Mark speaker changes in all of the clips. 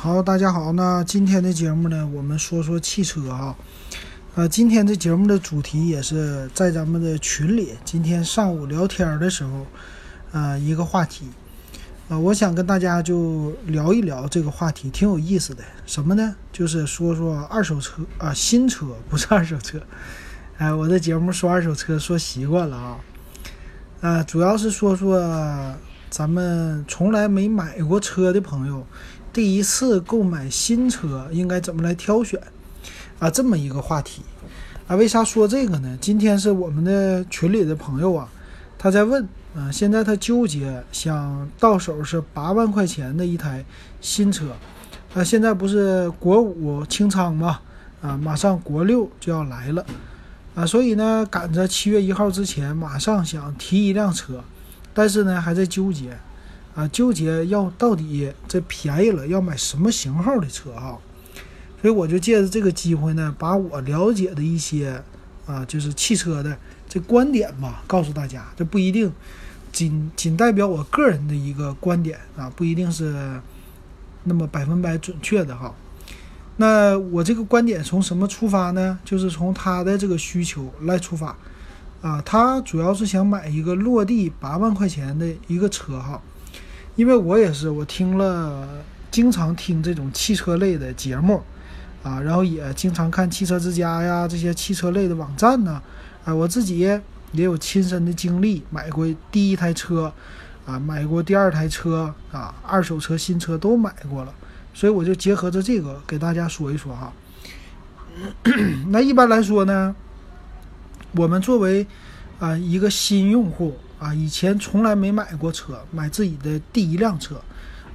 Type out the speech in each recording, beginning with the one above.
Speaker 1: 好，大家好，那今天的节目呢，我们说说汽车啊。呃，今天的节目的主题也是在咱们的群里，今天上午聊天的时候，呃，一个话题，呃，我想跟大家就聊一聊这个话题，挺有意思的。什么呢？就是说说二手车啊，新车不是二手车。哎，我的节目说二手车说习惯了啊。呃，主要是说说咱们从来没买过车的朋友。第一次购买新车应该怎么来挑选啊？这么一个话题啊？为啥说这个呢？今天是我们的群里的朋友啊，他在问啊，现在他纠结想到手是八万块钱的一台新车啊，现在不是国五清仓吗？啊，马上国六就要来了啊，所以呢，赶着七月一号之前马上想提一辆车，但是呢，还在纠结。啊，纠结要到底这便宜了要买什么型号的车哈，所以我就借着这个机会呢，把我了解的一些啊，就是汽车的这观点吧，告诉大家。这不一定仅仅代表我个人的一个观点啊，不一定是那么百分百准确的哈。那我这个观点从什么出发呢？就是从他的这个需求来出发啊，他主要是想买一个落地八万块钱的一个车哈。因为我也是，我听了经常听这种汽车类的节目，啊，然后也经常看汽车之家呀这些汽车类的网站呢，啊，我自己也有亲身的经历，买过第一台车，啊，买过第二台车，啊，二手车、新车都买过了，所以我就结合着这个给大家说一说哈。那一般来说呢，我们作为啊一个新用户。啊，以前从来没买过车，买自己的第一辆车，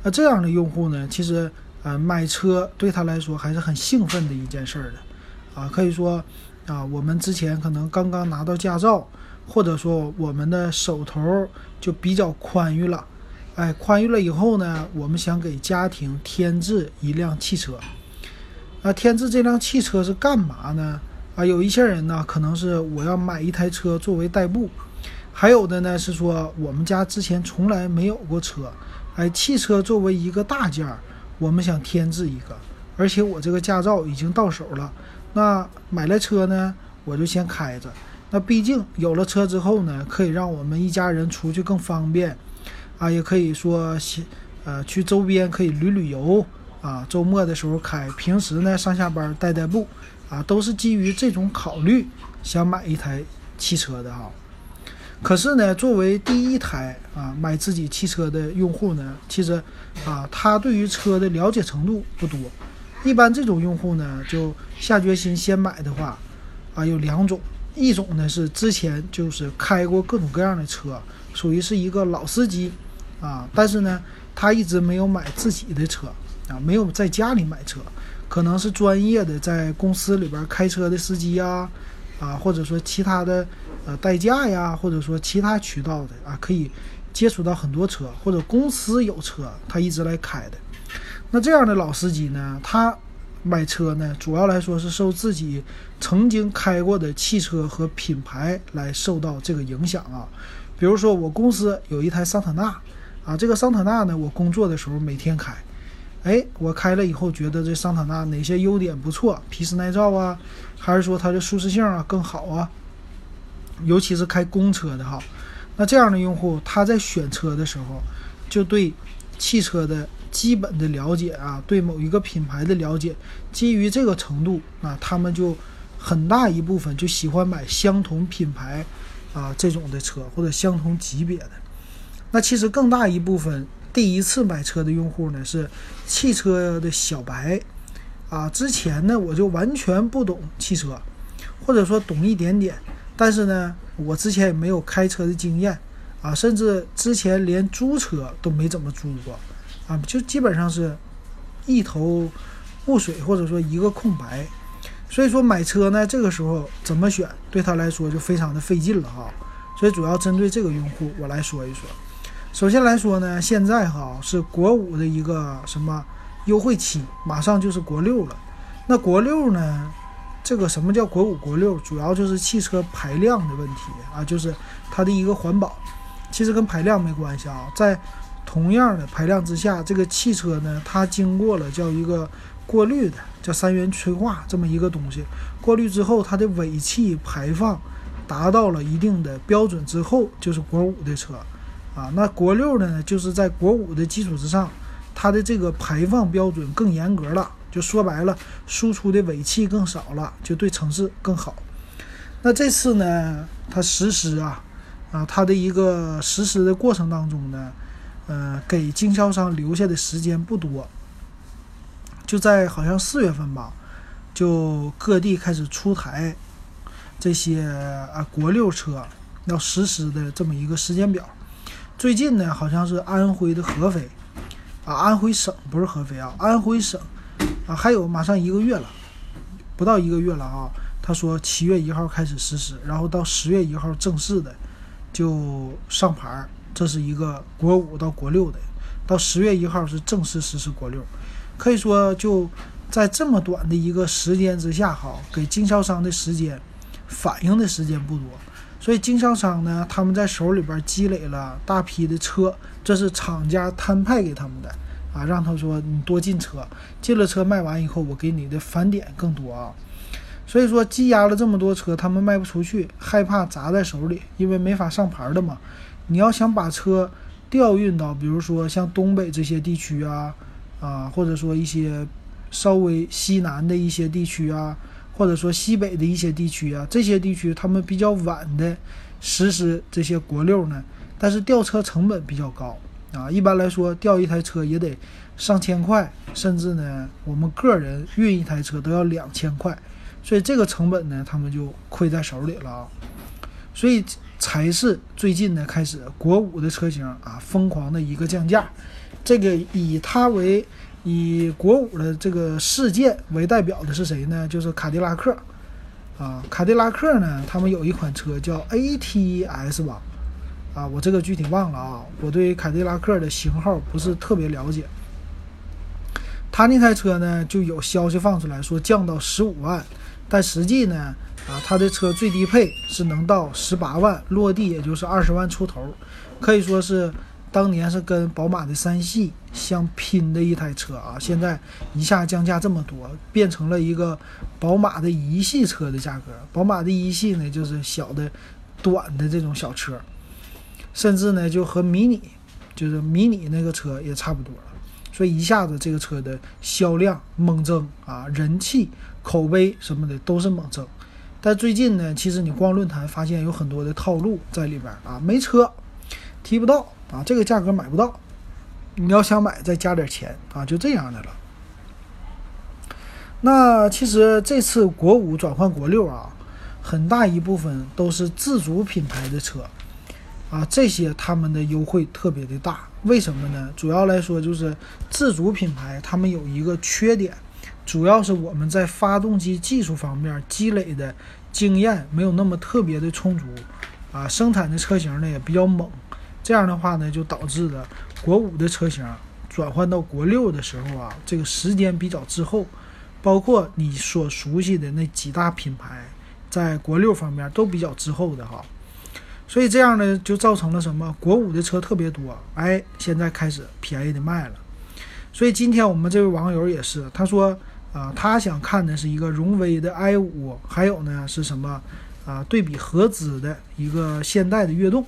Speaker 1: 那这样的用户呢，其实呃买车对他来说还是很兴奋的一件事儿的，啊，可以说啊，我们之前可能刚刚拿到驾照，或者说我们的手头就比较宽裕了，哎，宽裕了以后呢，我们想给家庭添置一辆汽车，那添置这辆汽车是干嘛呢？啊，有一些人呢，可能是我要买一台车作为代步。还有的呢是说，我们家之前从来没有过车，哎，汽车作为一个大件儿，我们想添置一个，而且我这个驾照已经到手了，那买了车呢，我就先开着。那毕竟有了车之后呢，可以让我们一家人出去更方便，啊，也可以说，呃，去周边可以旅旅游，啊，周末的时候开，平时呢上下班代代步，啊，都是基于这种考虑，想买一台汽车的哈。可是呢，作为第一台啊买自己汽车的用户呢，其实啊他对于车的了解程度不多。一般这种用户呢，就下决心先买的话，啊有两种，一种呢是之前就是开过各种各样的车，属于是一个老司机啊，但是呢他一直没有买自己的车啊，没有在家里买车，可能是专业的在公司里边开车的司机呀，啊或者说其他的。呃，代驾呀，或者说其他渠道的啊，可以接触到很多车，或者公司有车，他一直来开的。那这样的老司机呢，他买车呢，主要来说是受自己曾经开过的汽车和品牌来受到这个影响啊。比如说，我公司有一台桑塔纳啊，这个桑塔纳呢，我工作的时候每天开，哎，我开了以后觉得这桑塔纳哪些优点不错，皮实耐造啊，还是说它的舒适性啊更好啊？尤其是开公车的哈，那这样的用户他在选车的时候，就对汽车的基本的了解啊，对某一个品牌的了解，基于这个程度啊，他们就很大一部分就喜欢买相同品牌啊这种的车或者相同级别的。那其实更大一部分第一次买车的用户呢是汽车的小白啊，之前呢我就完全不懂汽车，或者说懂一点点。但是呢，我之前也没有开车的经验，啊，甚至之前连租车都没怎么租过，啊，就基本上是一头雾水，或者说一个空白。所以说买车呢，这个时候怎么选，对他来说就非常的费劲了哈。所以主要针对这个用户，我来说一说。首先来说呢，现在哈是国五的一个什么优惠期，马上就是国六了。那国六呢？这个什么叫国五国六？主要就是汽车排量的问题啊，就是它的一个环保，其实跟排量没关系啊。在同样的排量之下，这个汽车呢，它经过了叫一个过滤的，叫三元催化这么一个东西，过滤之后，它的尾气排放达到了一定的标准之后，就是国五的车，啊，那国六的呢，就是在国五的基础之上，它的这个排放标准更严格了，就说白了，输出的尾气更少了，就对城市更好。那这次呢，它实施啊，啊，它的一个实施的过程当中呢。呃，给经销商留下的时间不多，就在好像四月份吧，就各地开始出台这些啊国六车要实施的这么一个时间表。最近呢，好像是安徽的合肥啊，安徽省不是合肥啊，安徽省啊，还有马上一个月了，不到一个月了啊。他说七月一号开始实施，然后到十月一号正式的就上牌。这是一个国五到国六的，到十月一号是正式实施国六，可以说就在这么短的一个时间之下，哈，给经销商的时间反应的时间不多，所以经销商呢，他们在手里边积累了大批的车，这是厂家摊派给他们的啊，让他说你多进车，进了车卖完以后，我给你的返点更多啊，所以说积压了这么多车，他们卖不出去，害怕砸在手里，因为没法上牌的嘛。你要想把车调运到，比如说像东北这些地区啊，啊，或者说一些稍微西南的一些地区啊，或者说西北的一些地区啊，这些地区他们比较晚的实施这些国六呢，但是吊车成本比较高啊，一般来说吊一台车也得上千块，甚至呢，我们个人运一台车都要两千块，所以这个成本呢，他们就亏在手里了啊，所以。才是最近呢开始国五的车型啊疯狂的一个降价，这个以它为以国五的这个事件为代表的是谁呢？就是卡迪拉克啊，卡迪拉克呢，他们有一款车叫 ATS 吧，啊，我这个具体忘了啊，我对卡迪拉克的型号不是特别了解。他那台车呢就有消息放出来说降到十五万，但实际呢。啊，他的车最低配是能到十八万，落地也就是二十万出头，可以说是当年是跟宝马的三系相拼的一台车啊。现在一下降价这么多，变成了一个宝马的一系车的价格。宝马的一系呢，就是小的、短的这种小车，甚至呢就和迷你，就是迷你那个车也差不多了。所以一下子这个车的销量猛增啊，人气、口碑什么的都是猛增。但最近呢，其实你逛论坛发现有很多的套路在里边啊，没车提不到啊，这个价格买不到，你要想买再加点钱啊，就这样的了。那其实这次国五转换国六啊，很大一部分都是自主品牌的车啊，这些他们的优惠特别的大，为什么呢？主要来说就是自主品牌他们有一个缺点。主要是我们在发动机技术方面积累的经验没有那么特别的充足，啊，生产的车型呢也比较猛，这样的话呢就导致了国五的车型转换到国六的时候啊，这个时间比较滞后，包括你所熟悉的那几大品牌，在国六方面都比较滞后的哈，所以这样呢就造成了什么？国五的车特别多，哎，现在开始便宜的卖了，所以今天我们这位网友也是，他说。啊，他想看的是一个荣威的 i 五，还有呢是什么？啊，对比合资的一个现代的悦动，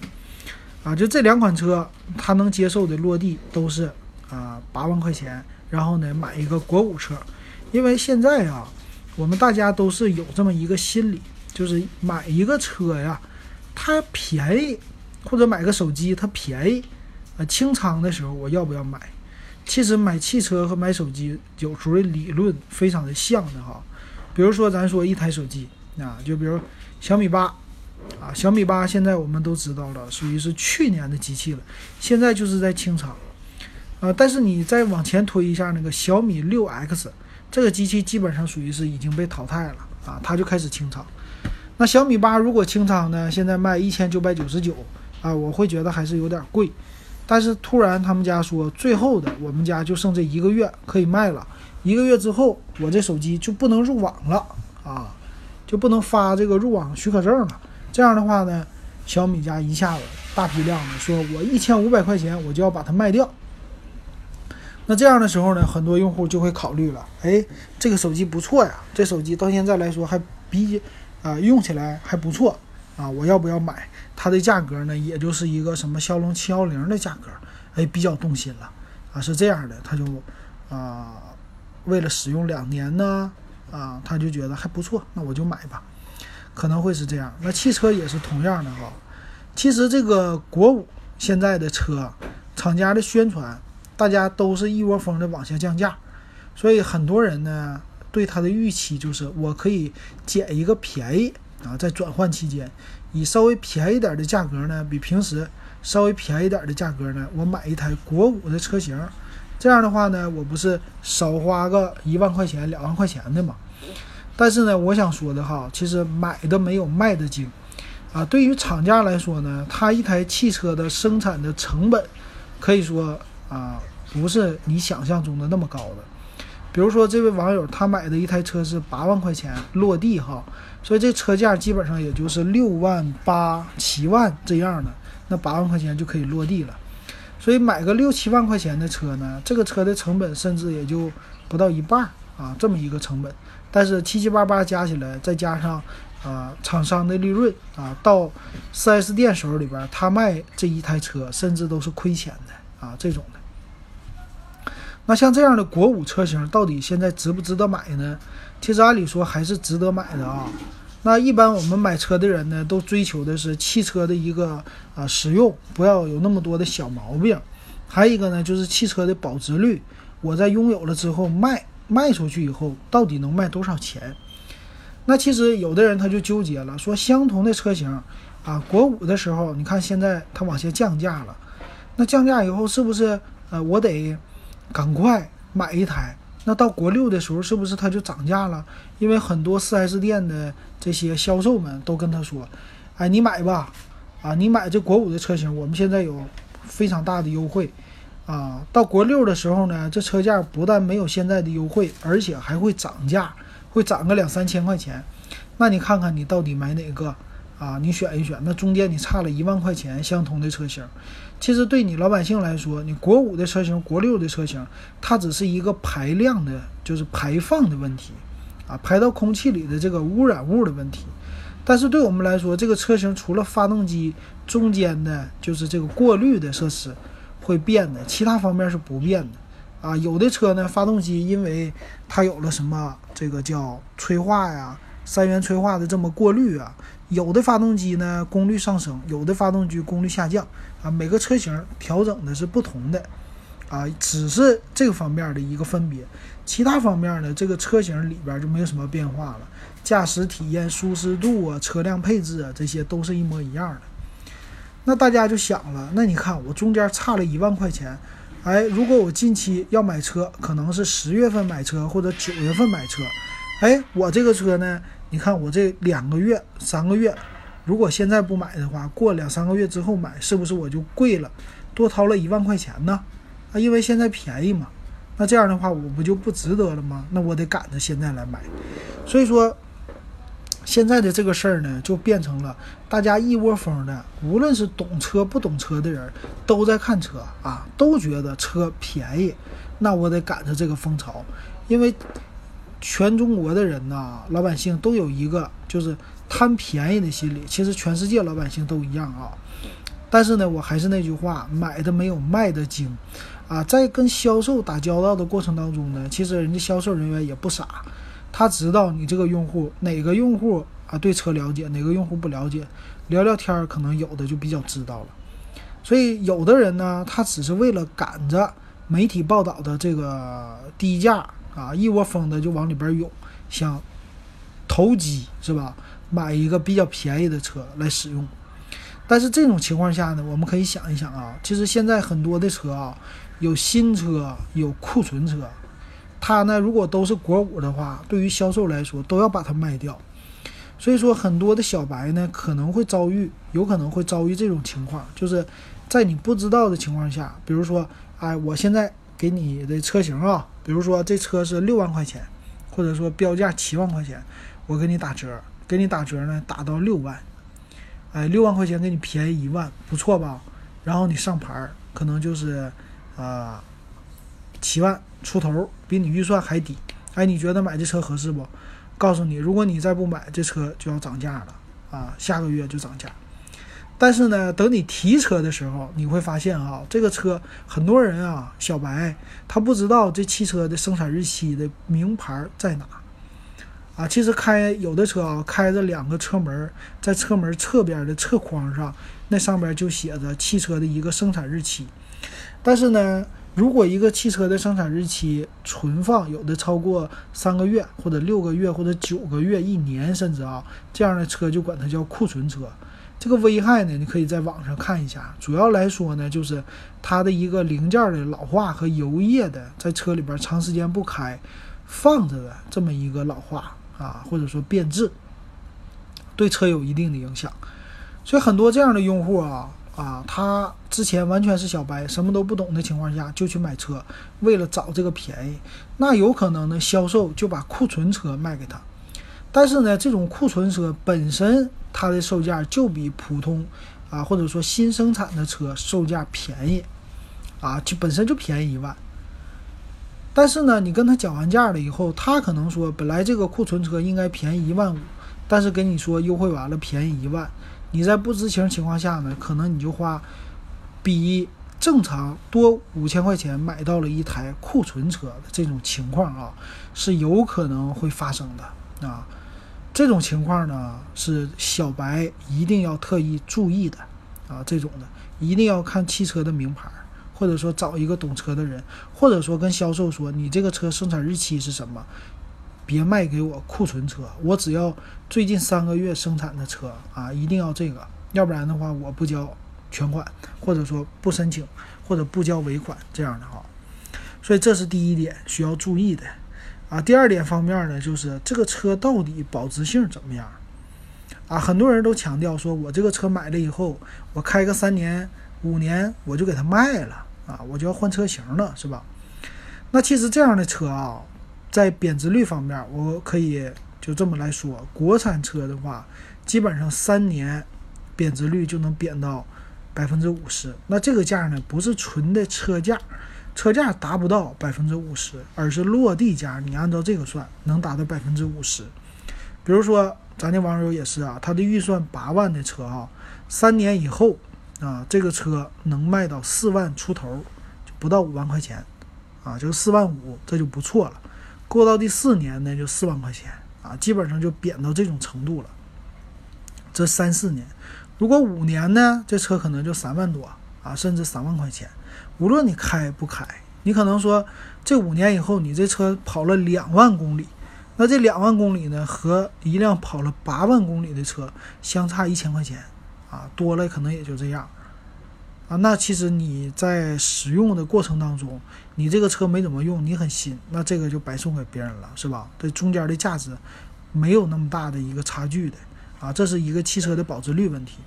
Speaker 1: 啊，就这两款车，他能接受的落地都是啊八万块钱，然后呢买一个国五车，因为现在啊，我们大家都是有这么一个心理，就是买一个车呀，它便宜，或者买个手机它便宜，啊清仓的时候我要不要买？其实买汽车和买手机有时候理论非常的像的哈，比如说咱说一台手机啊，就比如小米八啊，小米八现在我们都知道了，属于是去年的机器了，现在就是在清仓啊。但是你再往前推一下，那个小米六 X 这个机器基本上属于是已经被淘汰了啊，它就开始清仓。那小米八如果清仓呢，现在卖一千九百九十九啊，我会觉得还是有点贵。但是突然他们家说，最后的我们家就剩这一个月可以卖了，一个月之后我这手机就不能入网了啊，就不能发这个入网许可证了。这样的话呢，小米家一下子大批量的，说我一千五百块钱我就要把它卖掉。那这样的时候呢，很多用户就会考虑了，哎，这个手机不错呀，这手机到现在来说还比啊用起来还不错啊，我要不要买？它的价格呢，也就是一个什么骁龙七幺零的价格，哎，比较动心了啊，是这样的，他就啊为了使用两年呢，啊他就觉得还不错，那我就买吧，可能会是这样。那汽车也是同样的哈，其实这个国五现在的车厂家的宣传。大家都是一窝蜂的往下降价，所以很多人呢对它的预期就是我可以捡一个便宜啊，在转换期间以稍微便宜点的价格呢，比平时稍微便宜点的价格呢，我买一台国五的车型，这样的话呢，我不是少花个一万块钱、两万块钱的嘛？但是呢，我想说的哈，其实买的没有卖的精啊。对于厂家来说呢，它一台汽车的生产的成本可以说。啊，不是你想象中的那么高的。比如说，这位网友他买的一台车是八万块钱落地哈，所以这车价基本上也就是六万八、七万这样的，那八万块钱就可以落地了。所以买个六七万块钱的车呢，这个车的成本甚至也就不到一半啊，这么一个成本。但是七七八八加起来，再加上啊厂商的利润啊，到 4S 店手里边，他卖这一台车甚至都是亏钱的。啊，这种的，那像这样的国五车型，到底现在值不值得买呢？其实按理说还是值得买的啊。那一般我们买车的人呢，都追求的是汽车的一个啊实用，不要有那么多的小毛病。还有一个呢，就是汽车的保值率。我在拥有了之后卖卖出去以后，到底能卖多少钱？那其实有的人他就纠结了，说相同的车型啊，国五的时候，你看现在它往下降价了。那降价以后是不是呃我得赶快买一台？那到国六的时候是不是它就涨价了？因为很多 4S 店的这些销售们都跟他说：“哎，你买吧，啊，你买这国五的车型，我们现在有非常大的优惠啊。到国六的时候呢，这车价不但没有现在的优惠，而且还会涨价，会涨个两三千块钱。那你看看你到底买哪个？”啊，你选一选，那中间你差了一万块钱，相同的车型，其实对你老百姓来说，你国五的车型、国六的车型，它只是一个排量的，就是排放的问题，啊，排到空气里的这个污染物的问题。但是对我们来说，这个车型除了发动机中间的，就是这个过滤的设施会变的，其他方面是不变的。啊，有的车呢，发动机因为它有了什么这个叫催化呀。三元催化的这么过滤啊，有的发动机呢功率上升，有的发动机功率下降啊，每个车型调整的是不同的啊，只是这个方面的一个分别，其他方面呢，这个车型里边就没有什么变化了，驾驶体验、舒适度啊、车辆配置啊，这些都是一模一样的。那大家就想了，那你看我中间差了一万块钱，哎，如果我近期要买车，可能是十月份买车或者九月份买车，哎，我这个车呢？你看我这两个月、三个月，如果现在不买的话，过两三个月之后买，是不是我就贵了，多掏了一万块钱呢？啊，因为现在便宜嘛，那这样的话我不就不值得了吗？那我得赶着现在来买。所以说，现在的这个事儿呢，就变成了大家一窝蜂的，无论是懂车不懂车的人，都在看车啊，都觉得车便宜，那我得赶着这个风潮，因为。全中国的人呐，老百姓都有一个就是贪便宜的心理。其实全世界老百姓都一样啊。但是呢，我还是那句话，买的没有卖的精啊。在跟销售打交道的过程当中呢，其实人家销售人员也不傻，他知道你这个用户哪个用户啊对车了解，哪个用户不了解，聊聊天儿可能有的就比较知道了。所以有的人呢，他只是为了赶着媒体报道的这个低价。啊，一窝蜂的就往里边涌，想投机是吧？买一个比较便宜的车来使用。但是这种情况下呢，我们可以想一想啊，其实现在很多的车啊，有新车，有库存车，它呢如果都是国五的话，对于销售来说都要把它卖掉。所以说，很多的小白呢可能会遭遇，有可能会遭遇这种情况，就是在你不知道的情况下，比如说，哎，我现在。给你的车型啊，比如说这车是六万块钱，或者说标价七万块钱，我给你打折，给你打折呢，打到六万，哎，六万块钱给你便宜一万，不错吧？然后你上牌，可能就是啊七万出头，比你预算还低。哎，你觉得买这车合适不？告诉你，如果你再不买，这车就要涨价了啊，下个月就涨价。但是呢，等你提车的时候，你会发现啊，这个车很多人啊，小白他不知道这汽车的生产日期的名牌在哪啊。其实开有的车啊，开着两个车门，在车门侧边的侧框上，那上边就写着汽车的一个生产日期。但是呢，如果一个汽车的生产日期存放有的超过三个月，或者六个月，或者九个月、一年，甚至啊，这样的车就管它叫库存车。这个危害呢，你可以在网上看一下。主要来说呢，就是它的一个零件的老化和油液的在车里边长时间不开放着的这么一个老化啊，或者说变质，对车有一定的影响。所以很多这样的用户啊啊，他之前完全是小白，什么都不懂的情况下就去买车，为了找这个便宜，那有可能呢，销售就把库存车卖给他。但是呢，这种库存车本身它的售价就比普通啊或者说新生产的车售价便宜，啊就本身就便宜一万。但是呢，你跟他讲完价了以后，他可能说本来这个库存车应该便宜一万五，但是跟你说优惠完了便宜一万，你在不知情情况下呢，可能你就花比正常多五千块钱买到了一台库存车的这种情况啊，是有可能会发生的啊。这种情况呢，是小白一定要特意注意的啊！这种的一定要看汽车的名牌，或者说找一个懂车的人，或者说跟销售说，你这个车生产日期是什么？别卖给我库存车，我只要最近三个月生产的车啊，一定要这个，要不然的话我不交全款，或者说不申请，或者不交尾款这样的哈。所以这是第一点需要注意的。啊，第二点方面呢，就是这个车到底保值性怎么样？啊，很多人都强调说，我这个车买了以后，我开个三年、五年，我就给它卖了啊，我就要换车型了，是吧？那其实这样的车啊，在贬值率方面，我可以就这么来说，国产车的话，基本上三年贬值率就能贬到百分之五十。那这个价呢，不是纯的车价。车价达不到百分之五十，而是落地价。你按照这个算，能达到百分之五十。比如说，咱的网友也是啊，他的预算八万的车啊，三年以后啊，这个车能卖到四万出头，就不到五万块钱啊，就四万五，这就不错了。过到第四年呢，就四万块钱啊，基本上就贬到这种程度了。这三四年，如果五年呢，这车可能就三万多啊，甚至三万块钱。无论你开不开，你可能说这五年以后你这车跑了两万公里，那这两万公里呢和一辆跑了八万公里的车相差一千块钱，啊，多了可能也就这样，啊，那其实你在使用的过程当中，你这个车没怎么用，你很新，那这个就白送给别人了，是吧？这中间的价值没有那么大的一个差距的，啊，这是一个汽车的保值率问题。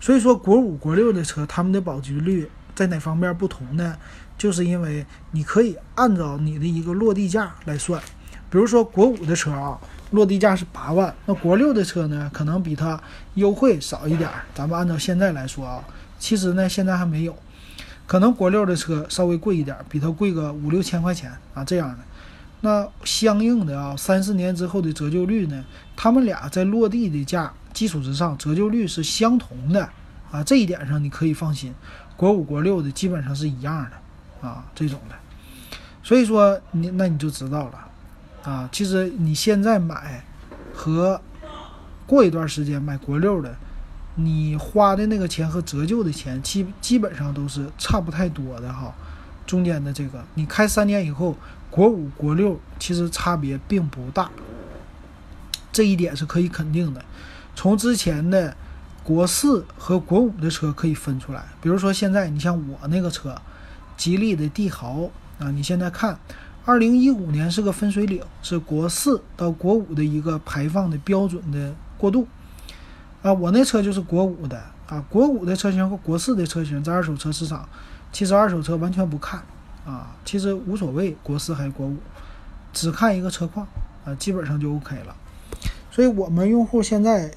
Speaker 1: 所以说国五、国六的车，他们的保值率。在哪方面不同呢？就是因为你可以按照你的一个落地价来算，比如说国五的车啊，落地价是八万，那国六的车呢，可能比它优惠少一点。咱们按照现在来说啊，其实呢现在还没有，可能国六的车稍微贵一点，比它贵个五六千块钱啊这样的。那相应的啊，三四年之后的折旧率呢，他们俩在落地的价基础之上，折旧率是相同的啊，这一点上你可以放心。国五、国六的基本上是一样的，啊，这种的，所以说你那你就知道了，啊，其实你现在买和过一段时间买国六的，你花的那个钱和折旧的钱基基本上都是差不太多的哈，中间的这个你开三年以后，国五、国六其实差别并不大，这一点是可以肯定的，从之前的。国四和国五的车可以分出来，比如说现在你像我那个车，吉利的帝豪啊，你现在看，二零一五年是个分水岭，是国四到国五的一个排放的标准的过渡。啊，我那车就是国五的啊，国五的车型和国四的车型在二手车市场，其实二手车完全不看啊，其实无所谓国四还是国五，只看一个车况啊，基本上就 OK 了，所以我们用户现在。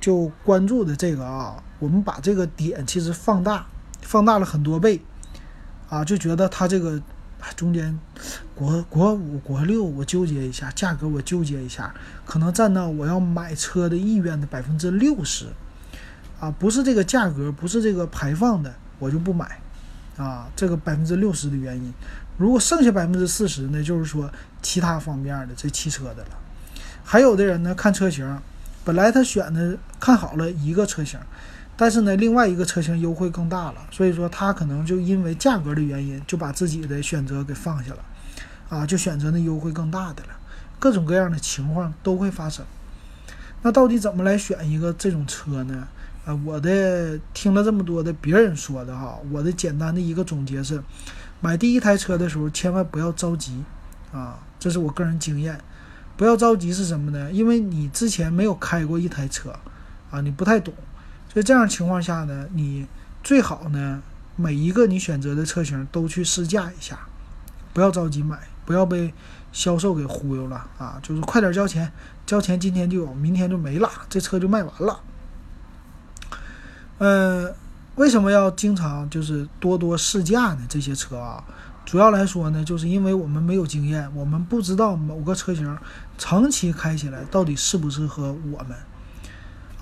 Speaker 1: 就关注的这个啊，我们把这个点其实放大，放大了很多倍，啊，就觉得它这个中间国国五、国六，我纠结一下价格，我纠结一下，可能占到我要买车的意愿的百分之六十，啊，不是这个价格，不是这个排放的，我就不买，啊，这个百分之六十的原因。如果剩下百分之四十呢，就是说其他方面的这汽车的了。还有的人呢，看车型，本来他选的看好了一个车型，但是呢，另外一个车型优惠更大了，所以说他可能就因为价格的原因，就把自己的选择给放下了，啊，就选择那优惠更大的了。各种各样的情况都会发生。那到底怎么来选一个这种车呢？啊，我的听了这么多的别人说的哈，我的简单的一个总结是，买第一台车的时候千万不要着急，啊，这是我个人经验。不要着急是什么呢？因为你之前没有开过一台车，啊，你不太懂，所以这样情况下呢，你最好呢，每一个你选择的车型都去试驾一下，不要着急买，不要被销售给忽悠了啊！就是快点交钱，交钱今天就有，明天就没了，这车就卖完了。嗯，为什么要经常就是多多试驾呢？这些车啊？主要来说呢，就是因为我们没有经验，我们不知道某个车型长期开起来到底适不适合我们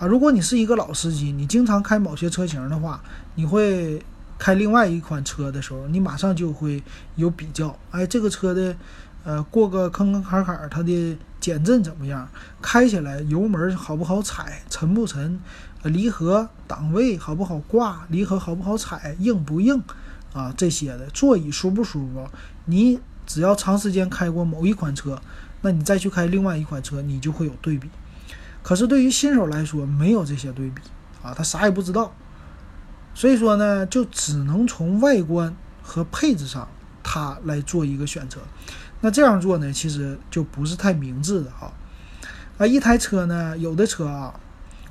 Speaker 1: 啊。如果你是一个老司机，你经常开某些车型的话，你会开另外一款车的时候，你马上就会有比较。哎，这个车的呃过个坑坑坎坎，它的减震怎么样？开起来油门好不好踩？沉不沉？离合档位好不好挂？离合好不好踩？硬不硬？啊，这些的座椅舒不舒服？你只要长时间开过某一款车，那你再去开另外一款车，你就会有对比。可是对于新手来说，没有这些对比啊，他啥也不知道。所以说呢，就只能从外观和配置上，它来做一个选择。那这样做呢，其实就不是太明智的哈。啊，一台车呢，有的车啊，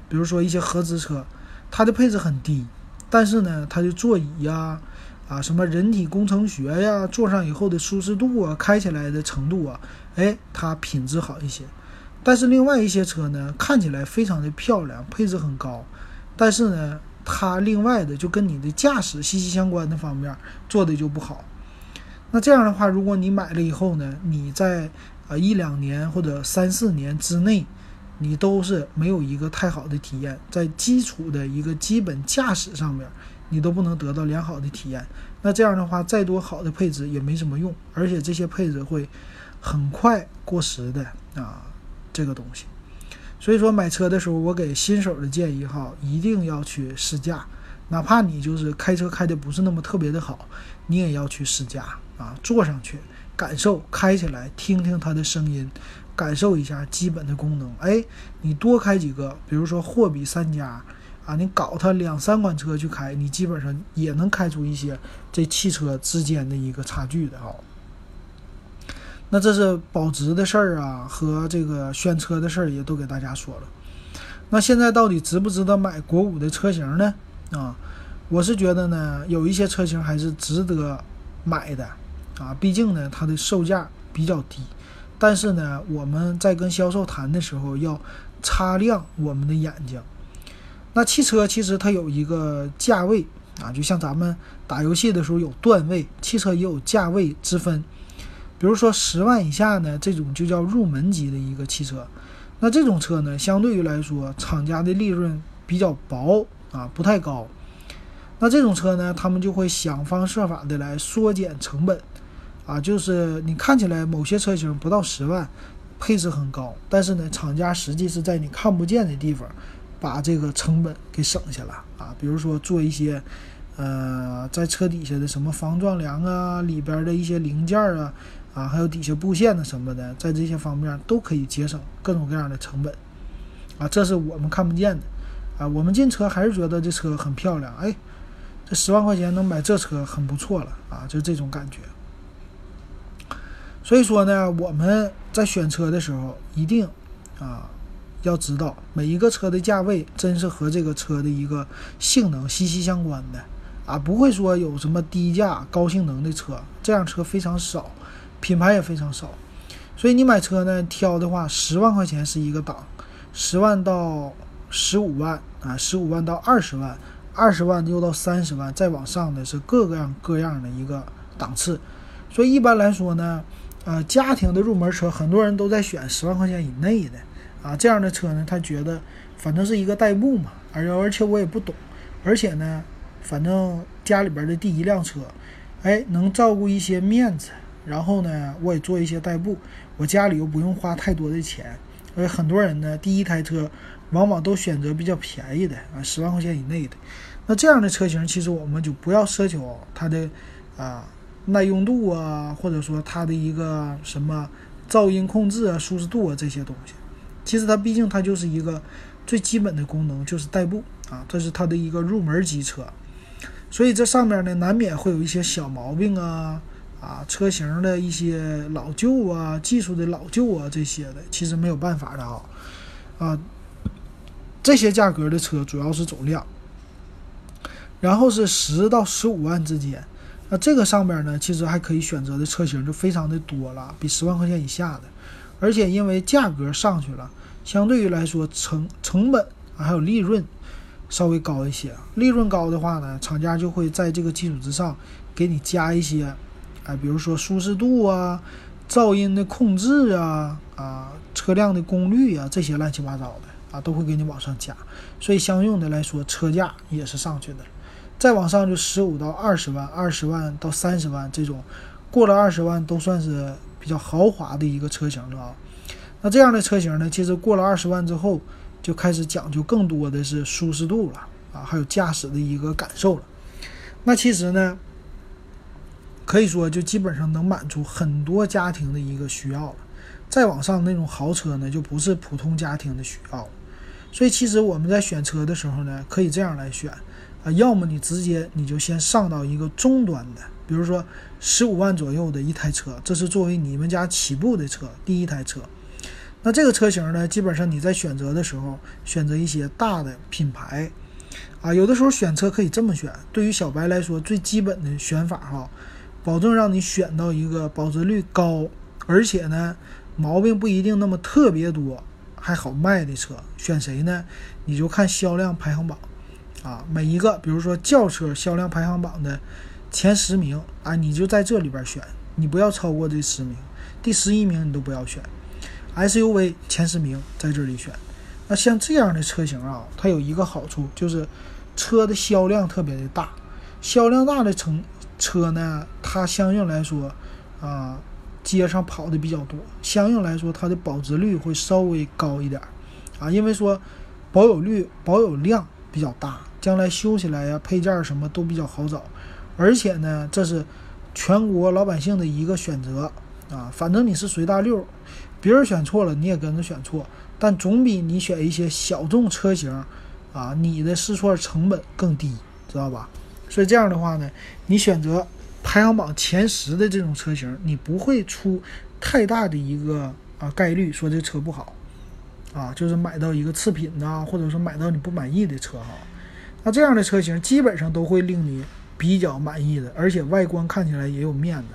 Speaker 1: 比如说一些合资车，它的配置很低，但是呢，它的座椅呀。啊，什么人体工程学呀，坐上以后的舒适度啊，开起来的程度啊，哎，它品质好一些。但是另外一些车呢，看起来非常的漂亮，配置很高，但是呢，它另外的就跟你的驾驶息息相关的方面做的就不好。那这样的话，如果你买了以后呢，你在啊一两年或者三四年之内，你都是没有一个太好的体验，在基础的一个基本驾驶上面。你都不能得到良好的体验，那这样的话，再多好的配置也没什么用，而且这些配置会很快过时的啊，这个东西。所以说买车的时候，我给新手的建议哈，一定要去试驾，哪怕你就是开车开的不是那么特别的好，你也要去试驾啊，坐上去感受，开起来听听它的声音，感受一下基本的功能。哎，你多开几个，比如说货比三家。啊，你搞它两三款车去开，你基本上也能开出一些这汽车之间的一个差距的啊。那这是保值的事儿啊，和这个选车的事儿也都给大家说了。那现在到底值不值得买国五的车型呢？啊，我是觉得呢，有一些车型还是值得买的啊，毕竟呢，它的售价比较低。但是呢，我们在跟销售谈的时候要擦亮我们的眼睛。那汽车其实它有一个价位啊，就像咱们打游戏的时候有段位，汽车也有价位之分。比如说十万以下呢，这种就叫入门级的一个汽车。那这种车呢，相对于来说，厂家的利润比较薄啊，不太高。那这种车呢，他们就会想方设法的来缩减成本啊，就是你看起来某些车型不到十万，配置很高，但是呢，厂家实际是在你看不见的地方。把这个成本给省下了啊，比如说做一些，呃，在车底下的什么防撞梁啊，里边的一些零件啊，啊，还有底下布线的什么的，在这些方面都可以节省各种各样的成本，啊，这是我们看不见的，啊，我们进车还是觉得这车很漂亮，哎，这十万块钱能买这车很不错了啊，就这种感觉。所以说呢，我们在选车的时候一定啊。要知道每一个车的价位，真是和这个车的一个性能息息相关的啊，不会说有什么低价高性能的车，这样车非常少，品牌也非常少。所以你买车呢，挑的话，十万块钱是一个档，十万到十五万啊，十五万到二十万，二十万又到三十万，再往上的是各个样各样的一个档次。所以一般来说呢，呃，家庭的入门车，很多人都在选十万块钱以内的啊，这样的车呢，他觉得反正是一个代步嘛，而而且我也不懂，而且呢，反正家里边的第一辆车，哎，能照顾一些面子，然后呢，我也做一些代步，我家里又不用花太多的钱，所以很多人呢，第一台车往往都选择比较便宜的啊，十万块钱以内的。那这样的车型，其实我们就不要奢求它的啊。耐用度啊，或者说它的一个什么噪音控制啊、舒适度啊这些东西，其实它毕竟它就是一个最基本的功能，就是代步啊，这是它的一个入门级车。所以这上面呢，难免会有一些小毛病啊，啊，车型的一些老旧啊、技术的老旧啊这些的，其实没有办法的啊。啊，这些价格的车主要是走量，然后是十到十五万之间。那这个上边呢，其实还可以选择的车型就非常的多了，比十万块钱以下的，而且因为价格上去了，相对于来说成成本还有利润稍微高一些。利润高的话呢，厂家就会在这个基础之上给你加一些，比如说舒适度啊、噪音的控制啊、啊车辆的功率啊这些乱七八糟的啊，都会给你往上加，所以相应的来说车价也是上去的。再往上就十五到二十万，二十万到三十万这种，过了二十万都算是比较豪华的一个车型了啊。那这样的车型呢，其实过了二十万之后，就开始讲究更多的是舒适度了啊，还有驾驶的一个感受了。那其实呢，可以说就基本上能满足很多家庭的一个需要了。再往上那种豪车呢，就不是普通家庭的需要了。所以其实我们在选车的时候呢，可以这样来选。啊，要么你直接你就先上到一个中端的，比如说十五万左右的一台车，这是作为你们家起步的车，第一台车。那这个车型呢，基本上你在选择的时候，选择一些大的品牌。啊，有的时候选车可以这么选，对于小白来说，最基本的选法哈，保证让你选到一个保值率高，而且呢毛病不一定那么特别多，还好卖的车。选谁呢？你就看销量排行榜。啊，每一个，比如说轿车销量排行榜的前十名啊，你就在这里边选，你不要超过这十名，第十一名你都不要选。SUV 前十名在这里选。那像这样的车型啊，它有一个好处就是车的销量特别的大，销量大的成车呢，它相应来说啊，街上跑的比较多，相应来说它的保值率会稍微高一点啊，因为说保有率、保有量比较大。将来修起来呀，配件什么都比较好找，而且呢，这是全国老百姓的一个选择啊。反正你是随大溜，别人选错了你也跟着选错，但总比你选一些小众车型啊，你的试错成本更低，知道吧？所以这样的话呢，你选择排行榜前十的这种车型，你不会出太大的一个啊概率说这车不好啊，就是买到一个次品呐，或者说买到你不满意的车哈。那这样的车型基本上都会令你比较满意的，而且外观看起来也有面子，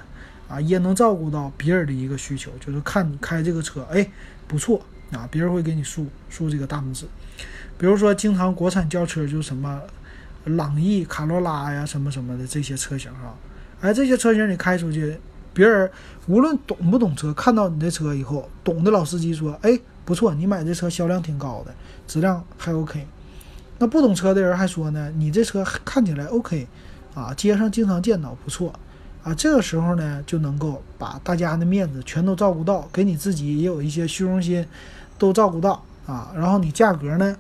Speaker 1: 啊，也能照顾到别人的一个需求，就是看开这个车，哎，不错啊，别人会给你竖竖这个大拇指。比如说，经常国产轿车就什么朗逸、卡罗拉呀，什么什么的这些车型哈，哎，这些车型你开出去，别人无论懂不懂车，看到你的车以后，懂的老司机说，哎，不错，你买这车销量挺高的，质量还 OK。那不懂车的人还说呢，你这车看起来 OK，啊，街上经常见到，不错，啊，这个时候呢就能够把大家的面子全都照顾到，给你自己也有一些虚荣心，都照顾到。啊，然后你价格呢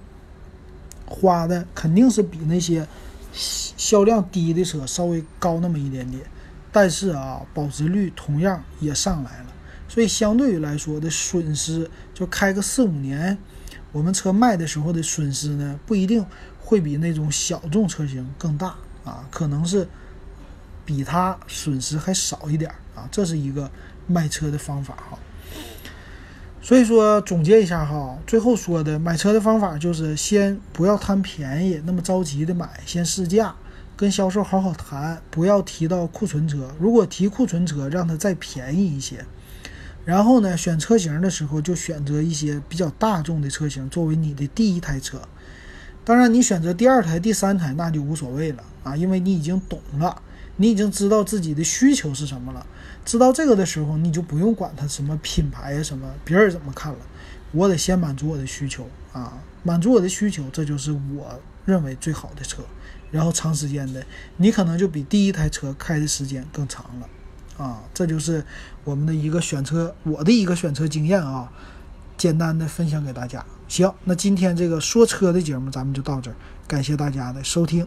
Speaker 1: 花的肯定是比那些销量低的车稍微高那么一点点，但是啊，保值率同样也上来了，所以相对于来说的损失就开个四五年。我们车卖的时候的损失呢，不一定会比那种小众车型更大啊，可能是比它损失还少一点啊，这是一个卖车的方法哈。所以说总结一下哈，最后说的买车的方法就是先不要贪便宜，那么着急的买，先试驾，跟销售好好谈，不要提到库存车，如果提库存车，让它再便宜一些。然后呢，选车型的时候就选择一些比较大众的车型作为你的第一台车。当然，你选择第二台、第三台那就无所谓了啊，因为你已经懂了，你已经知道自己的需求是什么了。知道这个的时候，你就不用管它什么品牌呀、什么别人怎么看了。我得先满足我的需求啊，满足我的需求，这就是我认为最好的车。然后长时间的，你可能就比第一台车开的时间更长了。啊，这就是我们的一个选车，我的一个选车经验啊，简单的分享给大家。行，那今天这个说车的节目咱们就到这儿，感谢大家的收听。